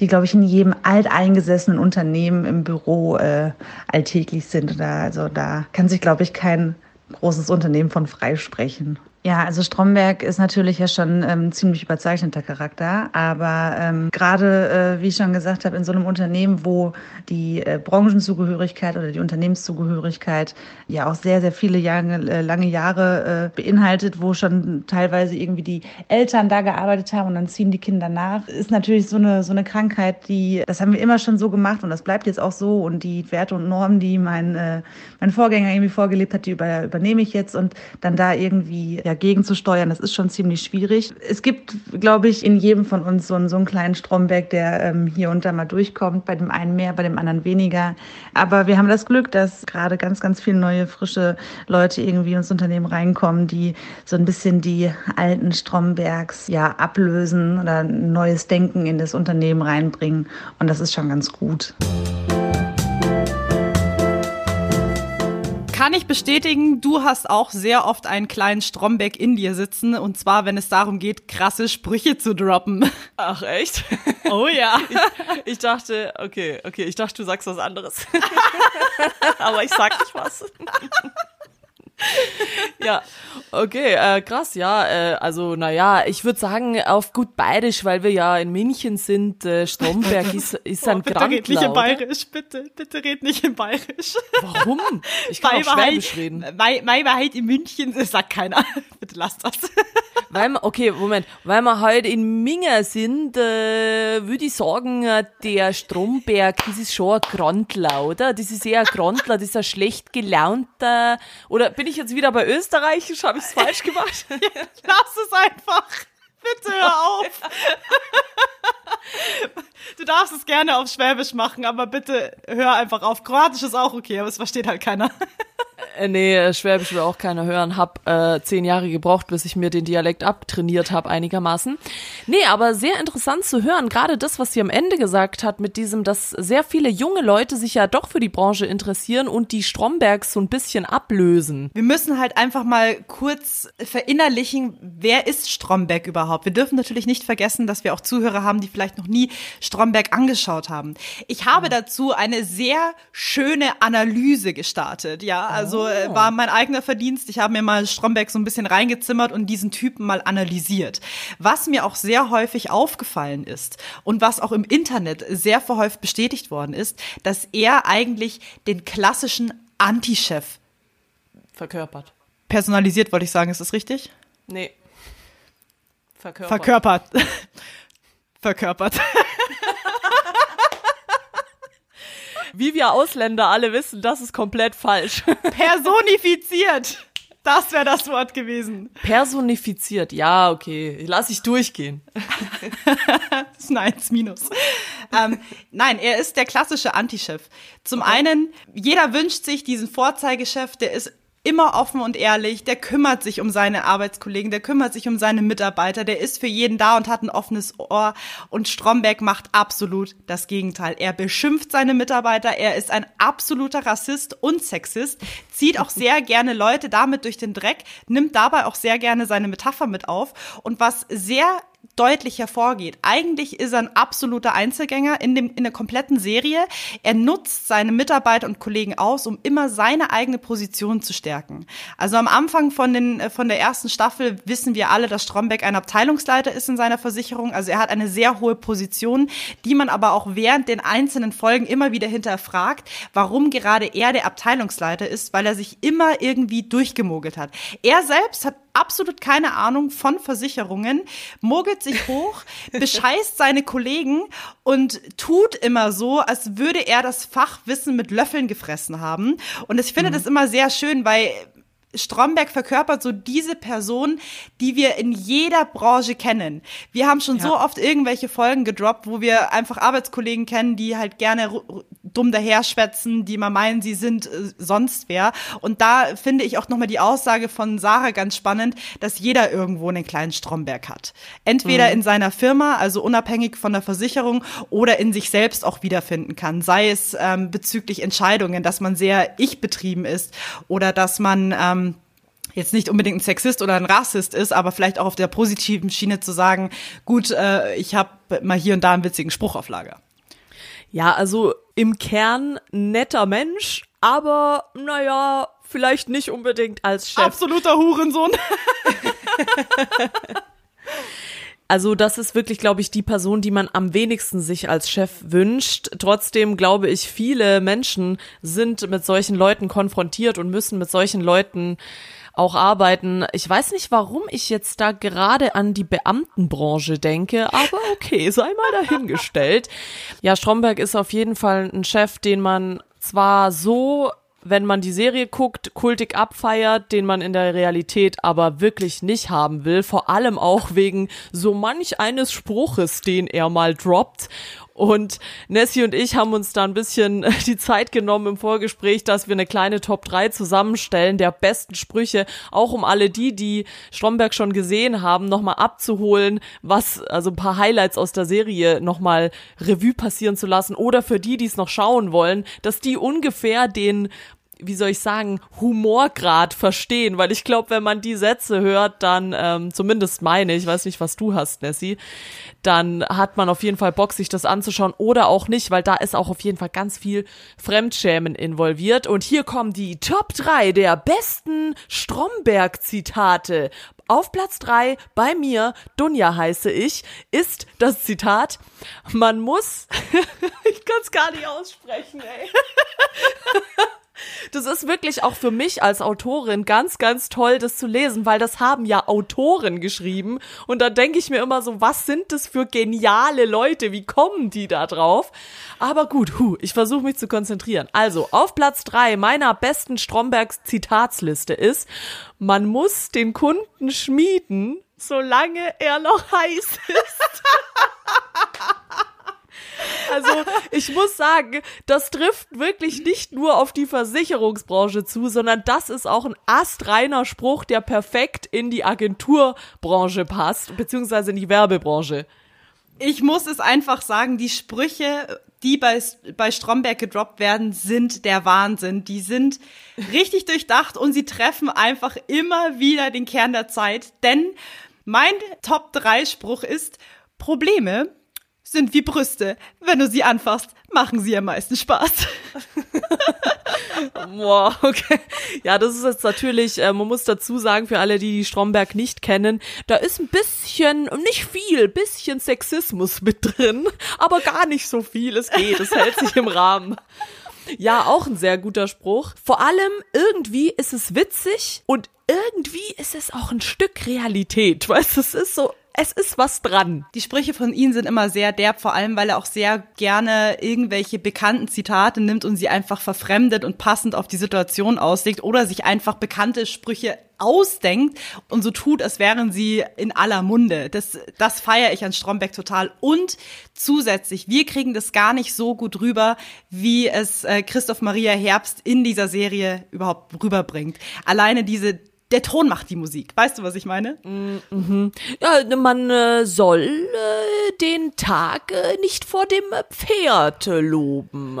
die, glaube ich, in jedem alteingesessenen Unternehmen im Büro äh, alltäglich sind. Da, also da kann sich, glaube ich, kein großes Unternehmen von freisprechen. Ja, also Stromberg ist natürlich ja schon ähm, ziemlich überzeichneter Charakter, aber ähm, gerade, äh, wie ich schon gesagt habe, in so einem Unternehmen, wo die äh, Branchenzugehörigkeit oder die Unternehmenszugehörigkeit ja auch sehr, sehr viele Jahre, äh, lange Jahre äh, beinhaltet, wo schon teilweise irgendwie die Eltern da gearbeitet haben und dann ziehen die Kinder nach, ist natürlich so eine, so eine Krankheit, die, das haben wir immer schon so gemacht und das bleibt jetzt auch so und die Werte und Normen, die mein, äh, mein Vorgänger irgendwie vorgelebt hat, die über, übernehme ich jetzt und dann da irgendwie ja, gegenzusteuern, das ist schon ziemlich schwierig. Es gibt, glaube ich, in jedem von uns so einen, so einen kleinen Stromberg, der ähm, hier und da mal durchkommt, bei dem einen mehr, bei dem anderen weniger. Aber wir haben das Glück, dass gerade ganz, ganz viele neue, frische Leute irgendwie ins Unternehmen reinkommen, die so ein bisschen die alten Strombergs ja ablösen oder neues Denken in das Unternehmen reinbringen. Und das ist schon ganz gut. Kann ich bestätigen, du hast auch sehr oft einen kleinen Stromberg in dir sitzen. Und zwar, wenn es darum geht, krasse Sprüche zu droppen. Ach, echt? Oh ja. Ich, ich dachte, okay, okay, ich dachte, du sagst was anderes. Aber ich sag nicht was. ja, okay, äh, krass, ja. Äh, also, naja, ich würde sagen, auf gut bayerisch, weil wir ja in München sind, äh, Stromberg ist, ist ein oh, bitte Grandler, red nicht in oder? Bayerisch, bitte, bitte red nicht in Bayerisch. Warum? Ich kann auch Schwäbisch reden. Meine meine Wahrheit in München, das sagt keiner. bitte lass das. Weil wir, okay, Moment, weil wir halt in Minga sind, äh, würde ich sagen, äh, der Stromberg, das ist schon ein Grandler, oder? Das ist eher ein Grandler, das ist ein schlecht gelaunter, oder bin ich jetzt wieder bei Österreichisch, habe ich es falsch gemacht? Lass es einfach. Bitte hör auf. Du darfst es gerne auf Schwäbisch machen, aber bitte hör einfach auf. Kroatisch ist auch okay, aber es versteht halt keiner. Äh, nee, äh, Schwäbisch will auch keiner hören. Hab äh, zehn Jahre gebraucht, bis ich mir den Dialekt abtrainiert habe, einigermaßen. Nee, aber sehr interessant zu hören. Gerade das, was sie am Ende gesagt hat, mit diesem, dass sehr viele junge Leute sich ja doch für die Branche interessieren und die Strombergs so ein bisschen ablösen. Wir müssen halt einfach mal kurz verinnerlichen, wer ist Stromberg überhaupt? Wir dürfen natürlich nicht vergessen, dass wir auch Zuhörer haben, die vielleicht noch nie Stromberg angeschaut haben. Ich habe dazu eine sehr schöne Analyse gestartet, ja, also äh, war mein eigener Verdienst. Ich habe mir mal Stromberg so ein bisschen reingezimmert und diesen Typen mal analysiert. Was mir auch sehr häufig aufgefallen ist und was auch im Internet sehr verhäuft bestätigt worden ist, dass er eigentlich den klassischen Anti-Chef Verkörpert. personalisiert, wollte ich sagen, ist das richtig? Nee. Verkörpert. Verkörpert. Verkörpert. Wie wir Ausländer alle wissen, das ist komplett falsch. Personifiziert. Das wäre das Wort gewesen. Personifiziert, ja, okay. Lass ich durchgehen. Das ist ein 1 minus. ähm, nein, er ist der klassische Antichef. Zum einen, jeder wünscht sich diesen Vorzeigechef, der ist immer offen und ehrlich, der kümmert sich um seine Arbeitskollegen, der kümmert sich um seine Mitarbeiter, der ist für jeden da und hat ein offenes Ohr. Und Stromberg macht absolut das Gegenteil. Er beschimpft seine Mitarbeiter, er ist ein absoluter Rassist und Sexist, zieht auch sehr gerne Leute damit durch den Dreck, nimmt dabei auch sehr gerne seine Metapher mit auf. Und was sehr deutlich hervorgeht. Eigentlich ist er ein absoluter Einzelgänger in, dem, in der kompletten Serie. Er nutzt seine Mitarbeiter und Kollegen aus, um immer seine eigene Position zu stärken. Also am Anfang von, den, äh, von der ersten Staffel wissen wir alle, dass Stromberg ein Abteilungsleiter ist in seiner Versicherung. Also er hat eine sehr hohe Position, die man aber auch während den einzelnen Folgen immer wieder hinterfragt, warum gerade er der Abteilungsleiter ist, weil er sich immer irgendwie durchgemogelt hat. Er selbst hat absolut keine Ahnung von Versicherungen, mogelt sich hoch, bescheißt seine Kollegen und tut immer so, als würde er das Fachwissen mit Löffeln gefressen haben. Und ich finde das immer sehr schön, weil Stromberg verkörpert so diese Person, die wir in jeder Branche kennen. Wir haben schon Ja. so oft irgendwelche Folgen gedroppt, wo wir einfach Arbeitskollegen kennen, die halt gerne dumm daherschwätzen, die mal meinen, sie sind äh, sonst wer. Und da finde ich auch nochmal die Aussage von Sarah ganz spannend, dass jeder irgendwo einen kleinen Stromberg hat. Entweder in seiner Firma, also unabhängig von der Versicherung, oder in sich selbst auch wiederfinden kann. Sei es ähm, bezüglich Entscheidungen, dass man sehr ich-betrieben ist oder dass man ähm, jetzt nicht unbedingt ein Sexist oder ein Rassist ist, aber vielleicht auch auf der positiven Schiene zu sagen, gut, äh, ich habe mal hier und da einen witzigen Spruch auf Lager. Ja, also im Kern netter Mensch, aber naja, vielleicht nicht unbedingt als Chef. Absoluter Hurensohn. Also das ist wirklich, glaube ich, die Person, die man am wenigsten sich als Chef wünscht. Trotzdem glaube ich, viele Menschen sind mit solchen Leuten konfrontiert und müssen mit solchen Leuten auch arbeiten. Ich weiß nicht, warum ich jetzt da gerade an die Beamtenbranche denke, aber okay, sei mal dahingestellt. Ja, Stromberg ist auf jeden Fall ein Chef, den man zwar so wenn man die Serie guckt, kultig abfeiert, den man in der Realität aber wirklich nicht haben will, vor allem auch wegen so manch eines Spruches, den er mal droppt. Und Nessie und ich haben uns da ein bisschen die Zeit genommen im Vorgespräch, dass wir eine kleine Top 3 zusammenstellen der besten Sprüche, auch um alle die, die Stromberg schon gesehen haben, nochmal abzuholen, was, also ein paar Highlights aus der Serie nochmal Revue passieren zu lassen oder für die, die es noch schauen wollen, dass die ungefähr den wie soll ich sagen, Humorgrad verstehen, weil ich glaube, wenn man die Sätze hört, dann, ähm, zumindest meine, ich weiß nicht, was du hast, Nessie, dann hat man auf jeden Fall Bock, sich das anzuschauen oder auch nicht, weil da ist auch auf jeden Fall ganz viel Fremdschämen involviert. Und hier kommen die Top 3 der besten Stromberg-Zitate. Auf Platz 3 bei mir, Dunja heiße ich, ist das Zitat, man muss, ich kann es gar nicht aussprechen, ey. Das ist wirklich auch für mich als Autorin ganz, ganz toll, das zu lesen, weil das haben ja Autoren geschrieben. Und da denke ich mir immer so, was sind das für geniale Leute? Wie kommen die da drauf? Aber gut, hu, ich versuche mich zu konzentrieren. Also, auf Platz drei meiner besten Strombergs Zitatsliste ist, man muss den Kunden schmieden, solange er noch heiß ist. Also ich muss sagen, das trifft wirklich nicht nur auf die Versicherungsbranche zu, sondern das ist auch ein astreiner Spruch, der perfekt in die Agenturbranche passt, beziehungsweise in die Werbebranche. Ich muss es einfach sagen, die Sprüche, die bei, bei Stromberg gedroppt werden, sind der Wahnsinn. Die sind richtig durchdacht und sie treffen einfach immer wieder den Kern der Zeit. Denn mein Top-3-Spruch ist, Probleme sind wie Brüste. Wenn du sie anfasst, machen sie am meisten Spaß. Boah, okay. Ja, das ist jetzt natürlich, äh, man muss dazu sagen, für alle, die die Stromberg nicht kennen, da ist ein bisschen, nicht viel, bisschen Sexismus mit drin, aber gar nicht so viel. Es geht, es hält sich im Rahmen. Ja, auch ein sehr guter Spruch. Vor allem irgendwie ist es witzig und irgendwie ist es auch ein Stück Realität. Weißt du, es ist so es ist was dran. Die Sprüche von ihm sind immer sehr derb, vor allem weil er auch sehr gerne irgendwelche bekannten Zitate nimmt und sie einfach verfremdet und passend auf die Situation auslegt oder sich einfach bekannte Sprüche ausdenkt und so tut, als wären sie in aller Munde. Das, das feiere ich an Stromberg total. Und zusätzlich, wir kriegen das gar nicht so gut rüber, wie es äh, Christoph Maria Herbst in dieser Serie überhaupt rüberbringt. Alleine diese der Ton macht die Musik. Weißt du, was ich meine? Mhm. Ja, man äh, soll äh, den Tag äh, nicht vor dem Pferd loben.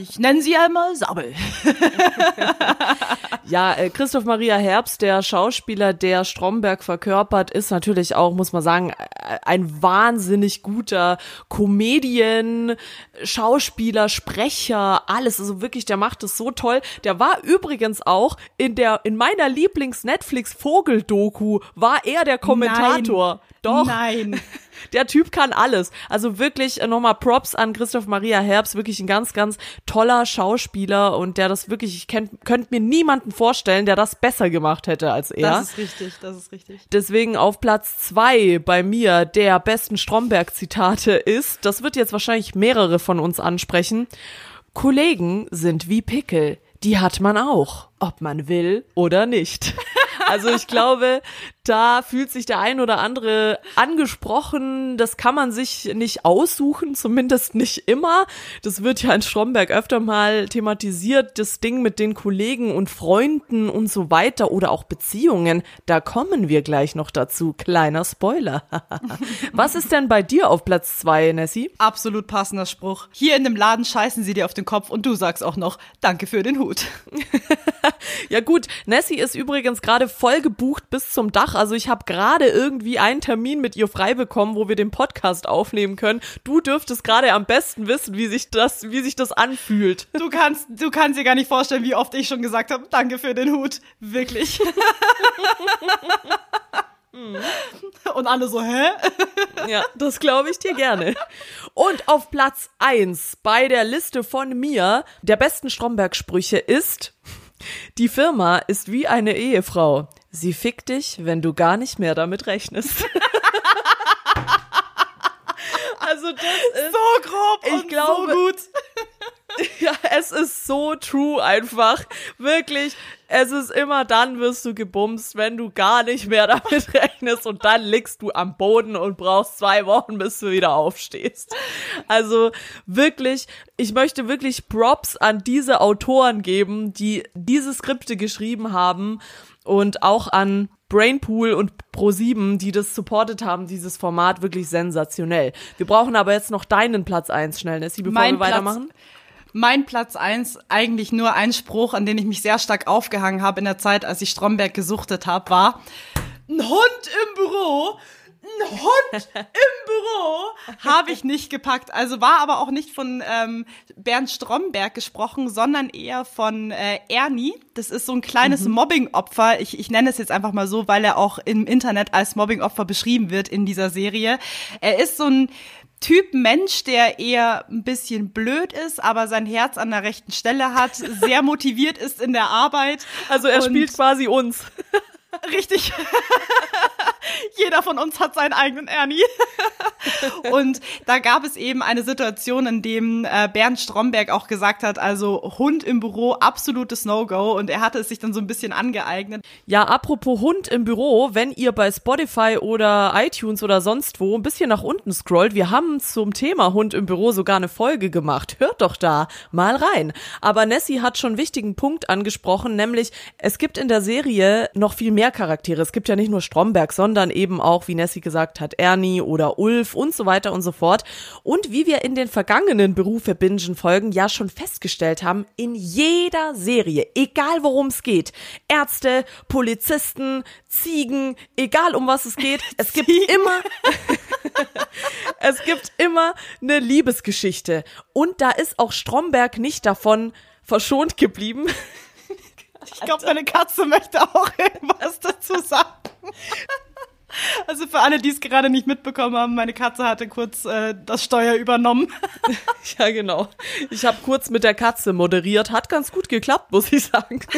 Ich nenne sie einmal Sabbel. ja, äh, Christoph Maria Herbst, der Schauspieler, der Stromberg verkörpert, ist natürlich auch, muss man sagen, äh, ein wahnsinnig guter Comedian, Schauspieler, Sprecher, alles. Also wirklich, der macht es so toll. Der war übrigens auch in der, in meiner Lieblings Netflix-Vogel-Doku war er der Kommentator. Nein. Doch. Nein. Der Typ kann alles. Also wirklich äh, nochmal Props an Christoph Maria Herbst, wirklich ein ganz, ganz toller Schauspieler und der das wirklich, ich könnte mir niemanden vorstellen, der das besser gemacht hätte als er. Das ist richtig, das ist richtig. Deswegen auf Platz zwei bei mir der besten Stromberg-Zitate ist, das wird jetzt wahrscheinlich mehrere von uns ansprechen. Kollegen sind wie Pickel, die hat man auch, ob man will oder nicht. Also ich glaube, da fühlt sich der ein oder andere angesprochen. Das kann man sich nicht aussuchen, zumindest nicht immer. Das wird ja in Stromberg öfter mal thematisiert, das Ding mit den Kollegen und Freunden und so weiter oder auch Beziehungen. Da kommen wir gleich noch dazu. Kleiner Spoiler. Was ist denn bei dir auf Platz zwei, Nessie? Absolut passender Spruch. Hier in dem Laden scheißen sie dir auf den Kopf und du sagst auch noch, danke für den Hut. ja gut, Nessie ist übrigens gerade voll gebucht bis zum Dach. Also ich habe gerade irgendwie einen Termin mit ihr frei bekommen, wo wir den Podcast aufnehmen können. Du dürftest gerade am besten wissen, wie sich das, wie sich das anfühlt. Du kannst, du kannst dir gar nicht vorstellen, wie oft ich schon gesagt habe, danke für den Hut. Wirklich. Und alle so, hä? Ja, das glaube ich dir gerne. Und auf Platz eins bei der Liste von mir der besten Stromberg-Sprüche ist, die Firma ist wie eine Ehefrau. Sie fickt dich, wenn du gar nicht mehr damit rechnest. also das ist so grob ich und glaube, so gut. Ja, es ist so true einfach. Wirklich. Es ist immer dann wirst du gebumst, wenn du gar nicht mehr damit rechnest und dann liegst du am Boden und brauchst zwei Wochen, bis du wieder aufstehst. Also wirklich, ich möchte wirklich Props an diese Autoren geben, die diese Skripte geschrieben haben und auch an Brainpool und Pro7, die das supportet haben, dieses Format wirklich sensationell. Wir brauchen aber jetzt noch deinen Platz eins schnell, Nessie, bevor Mein wir weitermachen. Mein Platz eins eigentlich nur ein Spruch, an den ich mich sehr stark aufgehangen habe in der Zeit, als ich Stromberg gesuchtet habe, war ein Hund im Büro ein Hund im Büro habe ich nicht gepackt. Also war aber auch nicht von ähm, Bernd Stromberg gesprochen, sondern eher von äh, Ernie. Das ist so ein kleines mhm. Mobbing-Opfer. Ich, ich nenne es jetzt einfach mal so, weil er auch im Internet als Mobbing-Opfer beschrieben wird in dieser Serie. Er ist so ein Typ Mensch, der eher ein bisschen blöd ist, aber sein Herz an der rechten Stelle hat, sehr motiviert ist in der Arbeit. Also er spielt quasi uns. Richtig. Jeder von uns hat seinen eigenen Ernie. und da gab es eben eine Situation, in dem äh, Bernd Stromberg auch gesagt hat, also Hund im Büro, absolutes No-Go. Und er hatte es sich dann so ein bisschen angeeignet. Ja, apropos Hund im Büro, wenn ihr bei Spotify oder iTunes oder sonst wo ein bisschen nach unten scrollt, wir haben zum Thema Hund im Büro sogar eine Folge gemacht. Hört doch da mal rein. Aber Nessie hat schon einen wichtigen Punkt angesprochen, nämlich es gibt in der Serie noch viel mehr Charaktere. Es gibt ja nicht nur Stromberg, sondern eben auch, wie Nessie gesagt hat, Ernie oder Ulf und so weiter und so fort. Und wie wir in den vergangenen Berufe Bingen Folgen ja schon festgestellt haben, in jeder Serie, egal worum es geht, Ärzte, Polizisten, Ziegen, egal um was es geht, es gibt immer es gibt immer eine Liebesgeschichte und da ist auch Stromberg nicht davon verschont geblieben. Ich glaube, meine Katze möchte auch irgendwas dazu sagen. Also für alle, die es gerade nicht mitbekommen haben, meine Katze hatte kurz äh, das Steuer übernommen. ja, genau. Ich habe kurz mit der Katze moderiert. Hat ganz gut geklappt, muss ich sagen.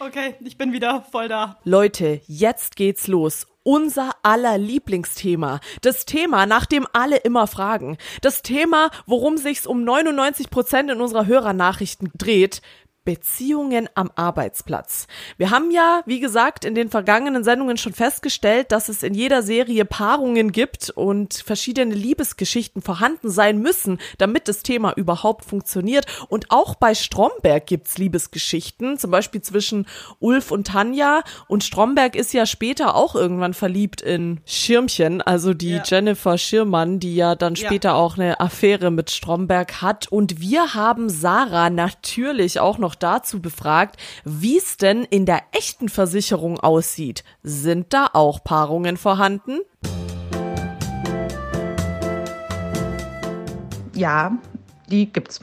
Okay, ich bin wieder voll da. Leute, jetzt geht's los unser aller Lieblingsthema. Das Thema, nach dem alle immer fragen. Das Thema, worum sich's um 99 Prozent in unserer Hörernachrichten dreht. Beziehungen am Arbeitsplatz. Wir haben ja, wie gesagt, in den vergangenen Sendungen schon festgestellt, dass es in jeder Serie Paarungen gibt und verschiedene Liebesgeschichten vorhanden sein müssen, damit das Thema überhaupt funktioniert. Und auch bei Stromberg gibt's Liebesgeschichten, zum Beispiel zwischen Ulf und Tanja. Und Stromberg ist ja später auch irgendwann verliebt in Schirmchen, also die ja. Jennifer Schirmann, die ja dann später ja. auch eine Affäre mit Stromberg hat. Und wir haben Sarah natürlich auch noch dazu befragt, wie es denn in der echten Versicherung aussieht. Sind da auch Paarungen vorhanden? Ja, die gibt's.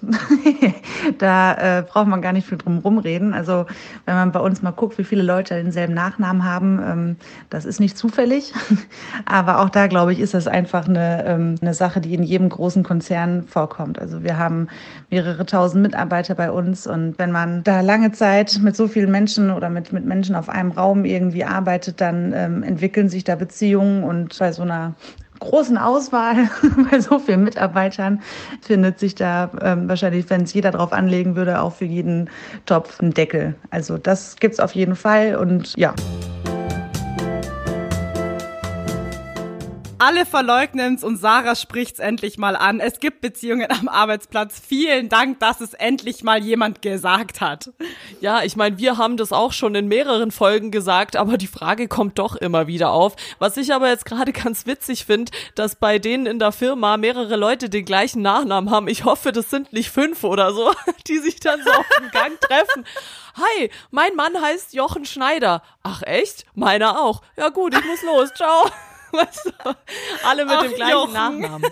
da äh, braucht man gar nicht viel drum rumreden. Also wenn man bei uns mal guckt, wie viele Leute denselben Nachnamen haben, ähm, das ist nicht zufällig. Aber auch da, glaube ich, ist das einfach eine, ähm, eine Sache, die in jedem großen Konzern vorkommt. Also wir haben mehrere tausend Mitarbeiter bei uns und wenn man da lange Zeit mit so vielen Menschen oder mit, mit Menschen auf einem Raum irgendwie arbeitet, dann ähm, entwickeln sich da Beziehungen und bei so einer großen Auswahl bei so vielen Mitarbeitern findet sich da ähm, wahrscheinlich, wenn es jeder drauf anlegen würde, auch für jeden Topf ein Deckel. Also das gibt's auf jeden Fall und ja. Alle verleugnen es und Sarah spricht's endlich mal an. Es gibt Beziehungen am Arbeitsplatz. Vielen Dank, dass es endlich mal jemand gesagt hat. Ja, ich meine, wir haben das auch schon in mehreren Folgen gesagt, aber die Frage kommt doch immer wieder auf. Was ich aber jetzt gerade ganz witzig finde, dass bei denen in der Firma mehrere Leute den gleichen Nachnamen haben. Ich hoffe, das sind nicht fünf oder so, die sich dann so auf dem Gang treffen. Hi, mein Mann heißt Jochen Schneider. Ach echt? Meiner auch. Ja gut, ich muss los. Ciao. Weißt du? Alle mit Ach, dem gleichen Jochen. Nachnamen.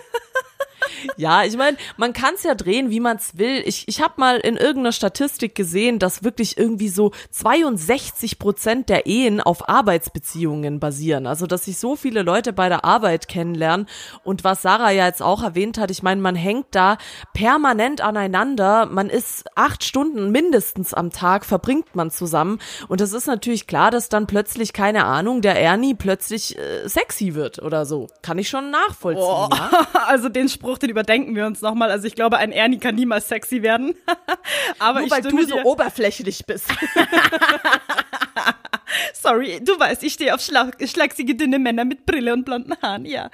Ja, ich meine, man kann es ja drehen, wie man es will. Ich, ich habe mal in irgendeiner Statistik gesehen, dass wirklich irgendwie so 62 Prozent der Ehen auf Arbeitsbeziehungen basieren. Also, dass sich so viele Leute bei der Arbeit kennenlernen. Und was Sarah ja jetzt auch erwähnt hat, ich meine, man hängt da permanent aneinander. Man ist acht Stunden mindestens am Tag, verbringt man zusammen. Und es ist natürlich klar, dass dann plötzlich, keine Ahnung, der Ernie plötzlich äh, sexy wird oder so. Kann ich schon nachvollziehen. Oh, ja? Also den Spruch, den überdenken wir uns nochmal. Also ich glaube, ein Ernie kann niemals sexy werden. Aber Nur weil du so oberflächlich bist. Sorry, du weißt, ich stehe auf schlag, schlachsige, dünne Männer mit Brille und blonden Haaren, ja.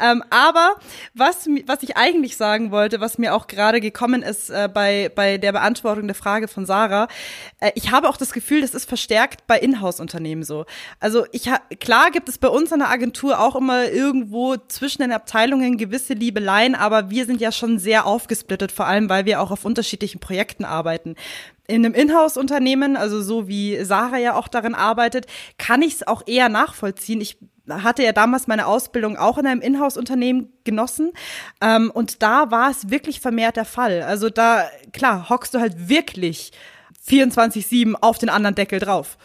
Ähm, aber was, was ich eigentlich sagen wollte, was mir auch gerade gekommen ist äh, bei, bei der Beantwortung der Frage von Sarah, äh, ich habe auch das Gefühl, das ist verstärkt bei Inhouse-Unternehmen so. Also ich klar gibt es bei uns an der Agentur auch immer irgendwo zwischen den Abteilungen gewisse Liebeleien, aber wir sind ja schon sehr aufgesplittet, vor allem weil wir auch auf unterschiedlichen Projekten arbeiten in einem Inhouse-Unternehmen, also so wie Sarah ja auch darin arbeitet, kann ich es auch eher nachvollziehen. Ich hatte ja damals meine Ausbildung auch in einem Inhouse-Unternehmen genossen. Ähm, und da war es wirklich vermehrt der Fall. Also da, klar, hockst du halt wirklich 24-7 auf den anderen Deckel drauf.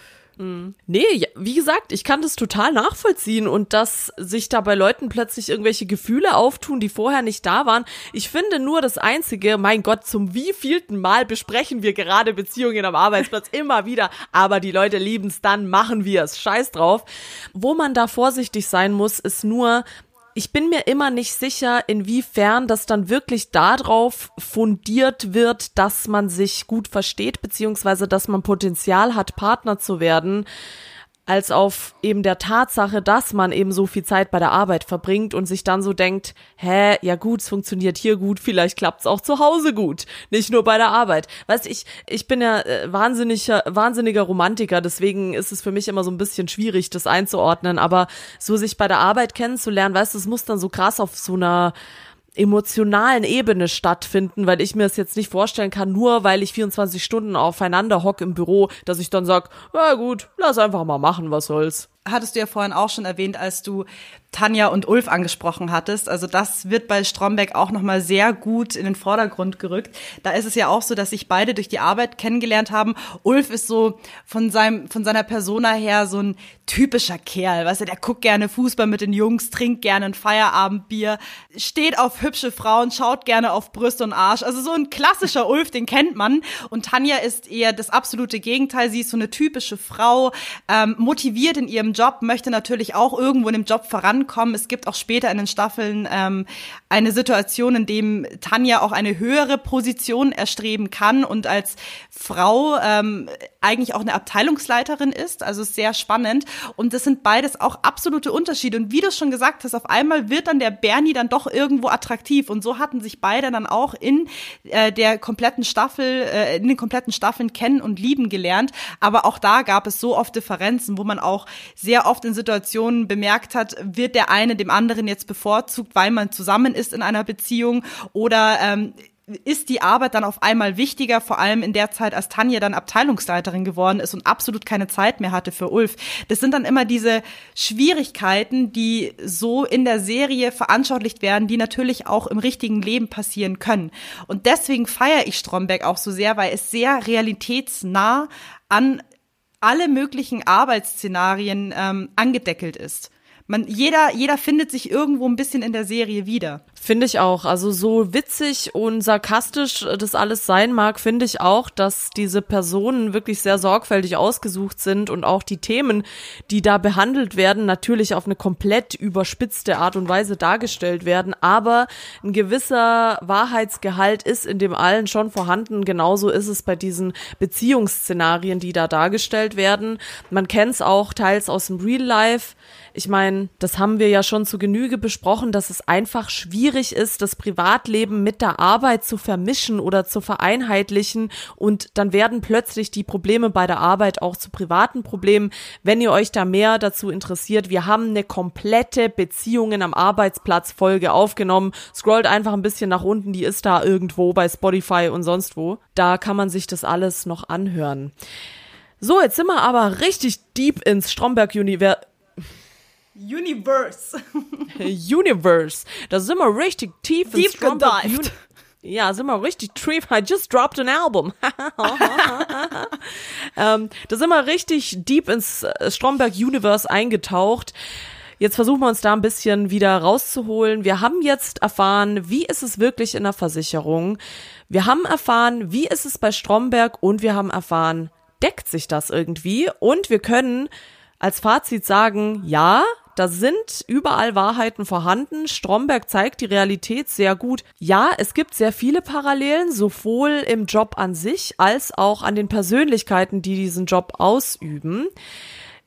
Nee, wie gesagt, ich kann das total nachvollziehen und dass sich da bei Leuten plötzlich irgendwelche Gefühle auftun, die vorher nicht da waren. Ich finde nur das Einzige, mein Gott, zum wievielten Mal besprechen wir gerade Beziehungen am Arbeitsplatz immer wieder, aber die Leute lieben's, dann machen wir es. Scheiß drauf. Wo man da vorsichtig sein muss, ist nur, ich bin mir immer nicht sicher, inwiefern das dann wirklich darauf fundiert wird, dass man sich gut versteht, beziehungsweise dass man Potenzial hat, Partner zu werden als auf eben der Tatsache, dass man eben so viel Zeit bei der Arbeit verbringt und sich dann so denkt, hä, ja gut, es funktioniert hier gut, vielleicht klappt's auch zu Hause gut, nicht nur bei der Arbeit. Weißt ich, ich bin ja äh, wahnsinniger, wahnsinniger Romantiker, deswegen ist es für mich immer so ein bisschen schwierig, das einzuordnen, aber so sich bei der Arbeit kennenzulernen, weißt du, es muss dann so krass auf so einer emotionalen Ebene stattfinden, weil ich mir es jetzt nicht vorstellen kann, nur weil ich 24 Stunden aufeinander hock im Büro, dass ich dann sag, na gut, lass einfach mal machen, was soll's. Hattest du ja vorhin auch schon erwähnt, als du Tanja und Ulf angesprochen hattest. Also das wird bei Stromberg auch nochmal sehr gut in den Vordergrund gerückt. Da ist es ja auch so, dass sich beide durch die Arbeit kennengelernt haben. Ulf ist so von seinem, von seiner Persona her so ein typischer Kerl. Weißt du, der guckt gerne Fußball mit den Jungs, trinkt gerne ein Feierabendbier, steht auf hübsche Frauen, schaut gerne auf Brüste und Arsch. Also so ein klassischer Ulf, den kennt man. Und Tanja ist eher das absolute Gegenteil. Sie ist so eine typische Frau, ähm, motiviert in ihrem Job, möchte natürlich auch irgendwo in dem Job voran vorankommen. Es gibt auch später in den Staffeln ähm, eine Situation, in dem Tanja auch eine höhere Position erstreben kann und als Frau ähm, eigentlich auch eine Abteilungsleiterin ist. Also sehr spannend. Und das sind beides auch absolute Unterschiede. Und wie du schon gesagt hast, auf einmal wird dann der Bernie dann doch irgendwo attraktiv. Und so hatten sich beide dann auch in äh, der kompletten Staffel, äh, in den kompletten Staffeln kennen und lieben gelernt. Aber auch da gab es so oft Differenzen, wo man auch sehr oft in Situationen bemerkt hat, wird der eine dem anderen jetzt bevorzugt, weil man zusammen ist in einer Beziehung oder ähm, ist die Arbeit dann auf einmal wichtiger, vor allem in der Zeit, als Tanja dann Abteilungsleiterin geworden ist und absolut keine Zeit mehr hatte für Ulf. Das sind dann immer diese Schwierigkeiten, die so in der Serie veranschaulicht werden, die natürlich auch im richtigen Leben passieren können. Und deswegen feiere ich Stromberg auch so sehr, weil es sehr realitätsnah an alle möglichen Arbeitsszenarien ähm, angedeckelt ist man, jeder, jeder findet sich irgendwo ein bisschen in der Serie wieder. Finde ich auch. Also so witzig und sarkastisch das alles sein mag, finde ich auch, dass diese Personen wirklich sehr sorgfältig ausgesucht sind und auch die Themen, die da behandelt werden, natürlich auf eine komplett überspitzte Art und Weise dargestellt werden. Aber ein gewisser Wahrheitsgehalt ist in dem allen schon vorhanden. Genauso ist es bei diesen Beziehungsszenarien, die da dargestellt werden. Man kennt es auch teils aus dem Real Life ich meine, das haben wir ja schon zu Genüge besprochen, dass es einfach schwierig ist, das Privatleben mit der Arbeit zu vermischen oder zu vereinheitlichen und dann werden plötzlich die Probleme bei der Arbeit auch zu privaten Problemen. Wenn ihr euch da mehr dazu interessiert, wir haben eine komplette Beziehungen am Arbeitsplatz Folge aufgenommen. Scrollt einfach ein bisschen nach unten, die ist da irgendwo bei Spotify und sonst wo. Da kann man sich das alles noch anhören. So, jetzt sind wir aber richtig deep ins Stromberg-Universum Universe. Universe. Da sind wir richtig tief Deep Stromberg. Gedived. Ja, sind wir richtig tief. I just dropped an album. ähm, da sind wir richtig deep ins äh, Stromberg Universe eingetaucht. Jetzt versuchen wir uns da ein bisschen wieder rauszuholen. Wir haben jetzt erfahren, wie ist es wirklich in der Versicherung. Wir haben erfahren, wie ist es bei Stromberg und wir haben erfahren, deckt sich das irgendwie? Und wir können als Fazit sagen, ja, da sind überall Wahrheiten vorhanden. Stromberg zeigt die Realität sehr gut. Ja, es gibt sehr viele Parallelen, sowohl im Job an sich als auch an den Persönlichkeiten, die diesen Job ausüben.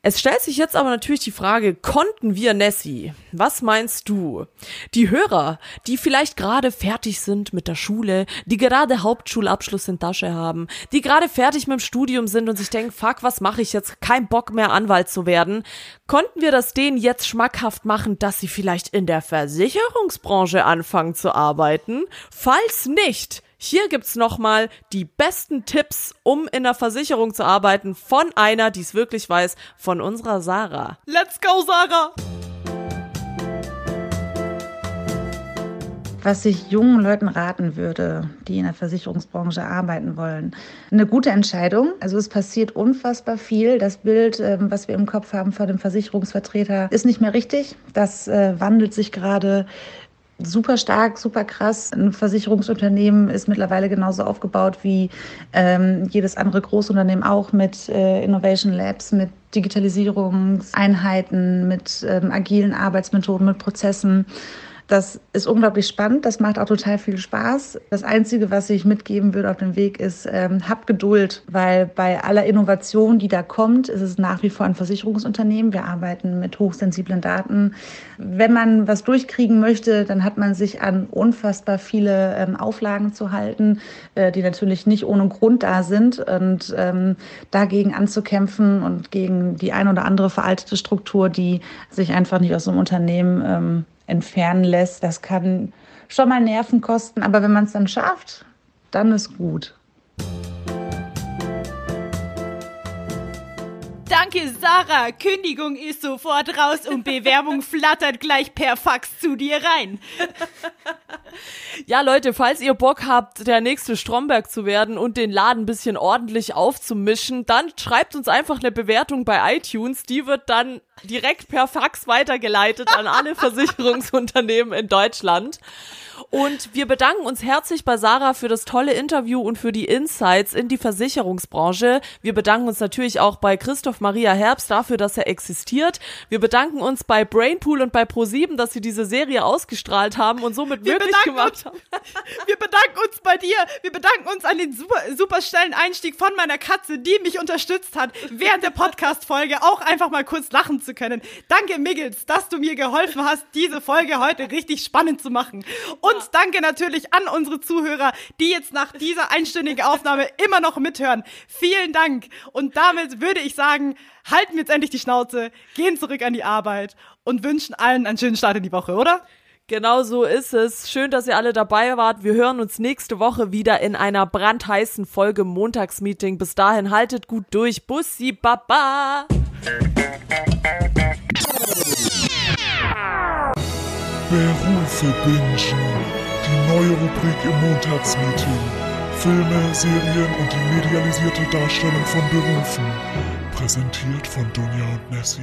Es stellt sich jetzt aber natürlich die Frage, konnten wir Nessie? Was meinst du? Die Hörer, die vielleicht gerade fertig sind mit der Schule, die gerade Hauptschulabschluss in Tasche haben, die gerade fertig mit dem Studium sind und sich denken, fuck, was mache ich jetzt? Kein Bock mehr Anwalt zu werden. Konnten wir das denen jetzt schmackhaft machen, dass sie vielleicht in der Versicherungsbranche anfangen zu arbeiten? Falls nicht, hier gibt's nochmal die besten Tipps, um in der Versicherung zu arbeiten von einer, die es wirklich weiß, von unserer Sarah. Let's go, Sarah! was ich jungen Leuten raten würde, die in der Versicherungsbranche arbeiten wollen. Eine gute Entscheidung. Also es passiert unfassbar viel. Das Bild, ähm, was wir im Kopf haben vor dem Versicherungsvertreter, ist nicht mehr richtig. Das äh, wandelt sich gerade super stark, super krass. Ein Versicherungsunternehmen ist mittlerweile genauso aufgebaut wie ähm, jedes andere Großunternehmen auch mit äh, Innovation Labs, mit Digitalisierungseinheiten, mit ähm, agilen Arbeitsmethoden, mit Prozessen. Das ist unglaublich spannend, das macht auch total viel Spaß. Das Einzige, was ich mitgeben würde auf dem Weg, ist, ähm, hab Geduld, weil bei aller Innovation, die da kommt, ist es nach wie vor ein Versicherungsunternehmen. Wir arbeiten mit hochsensiblen Daten. Wenn man was durchkriegen möchte, dann hat man sich an unfassbar viele ähm, Auflagen zu halten, äh, die natürlich nicht ohne Grund da sind und ähm, dagegen anzukämpfen und gegen die ein oder andere veraltete Struktur, die sich einfach nicht aus dem Unternehmen ähm, entfernen lässt. Das kann schon mal Nerven kosten, aber wenn man es dann schafft, dann ist gut. Danke, Sarah. Kündigung ist sofort raus und Bewerbung flattert gleich per Fax zu dir rein. Ja, Leute, falls ihr Bock habt, der nächste Stromberg zu werden und den Laden ein bisschen ordentlich aufzumischen, dann schreibt uns einfach eine Bewertung bei iTunes. Die wird dann direkt per Fax weitergeleitet an alle Versicherungsunternehmen in Deutschland. Und wir bedanken uns herzlich bei Sarah für das tolle Interview und für die Insights in die Versicherungsbranche. Wir bedanken uns natürlich auch bei Christoph Maria Herbst dafür, dass er existiert. Wir bedanken uns bei Brainpool und bei Pro7, dass sie diese Serie ausgestrahlt haben und somit wir möglich gemacht haben. Wir bedanken uns bei dir. Wir bedanken uns an den super, super schnellen Einstieg von meiner Katze, die mich unterstützt hat, während der Podcast-Folge auch einfach mal kurz lachen zu können. Danke, Miggles, dass du mir geholfen hast, diese Folge heute richtig spannend zu machen. Und und danke natürlich an unsere Zuhörer, die jetzt nach dieser einstündigen Aufnahme immer noch mithören. Vielen Dank. Und damit würde ich sagen, halten wir jetzt endlich die Schnauze, gehen zurück an die Arbeit und wünschen allen einen schönen Start in die Woche, oder? Genau so ist es. Schön, dass ihr alle dabei wart. Wir hören uns nächste Woche wieder in einer brandheißen Folge Montagsmeeting. Bis dahin haltet gut durch. Bussi Baba. Berufe bingen. Die neue Rubrik im Montagsmeeting. Filme, Serien und die medialisierte Darstellung von Berufen. Präsentiert von Dunja und Nessie.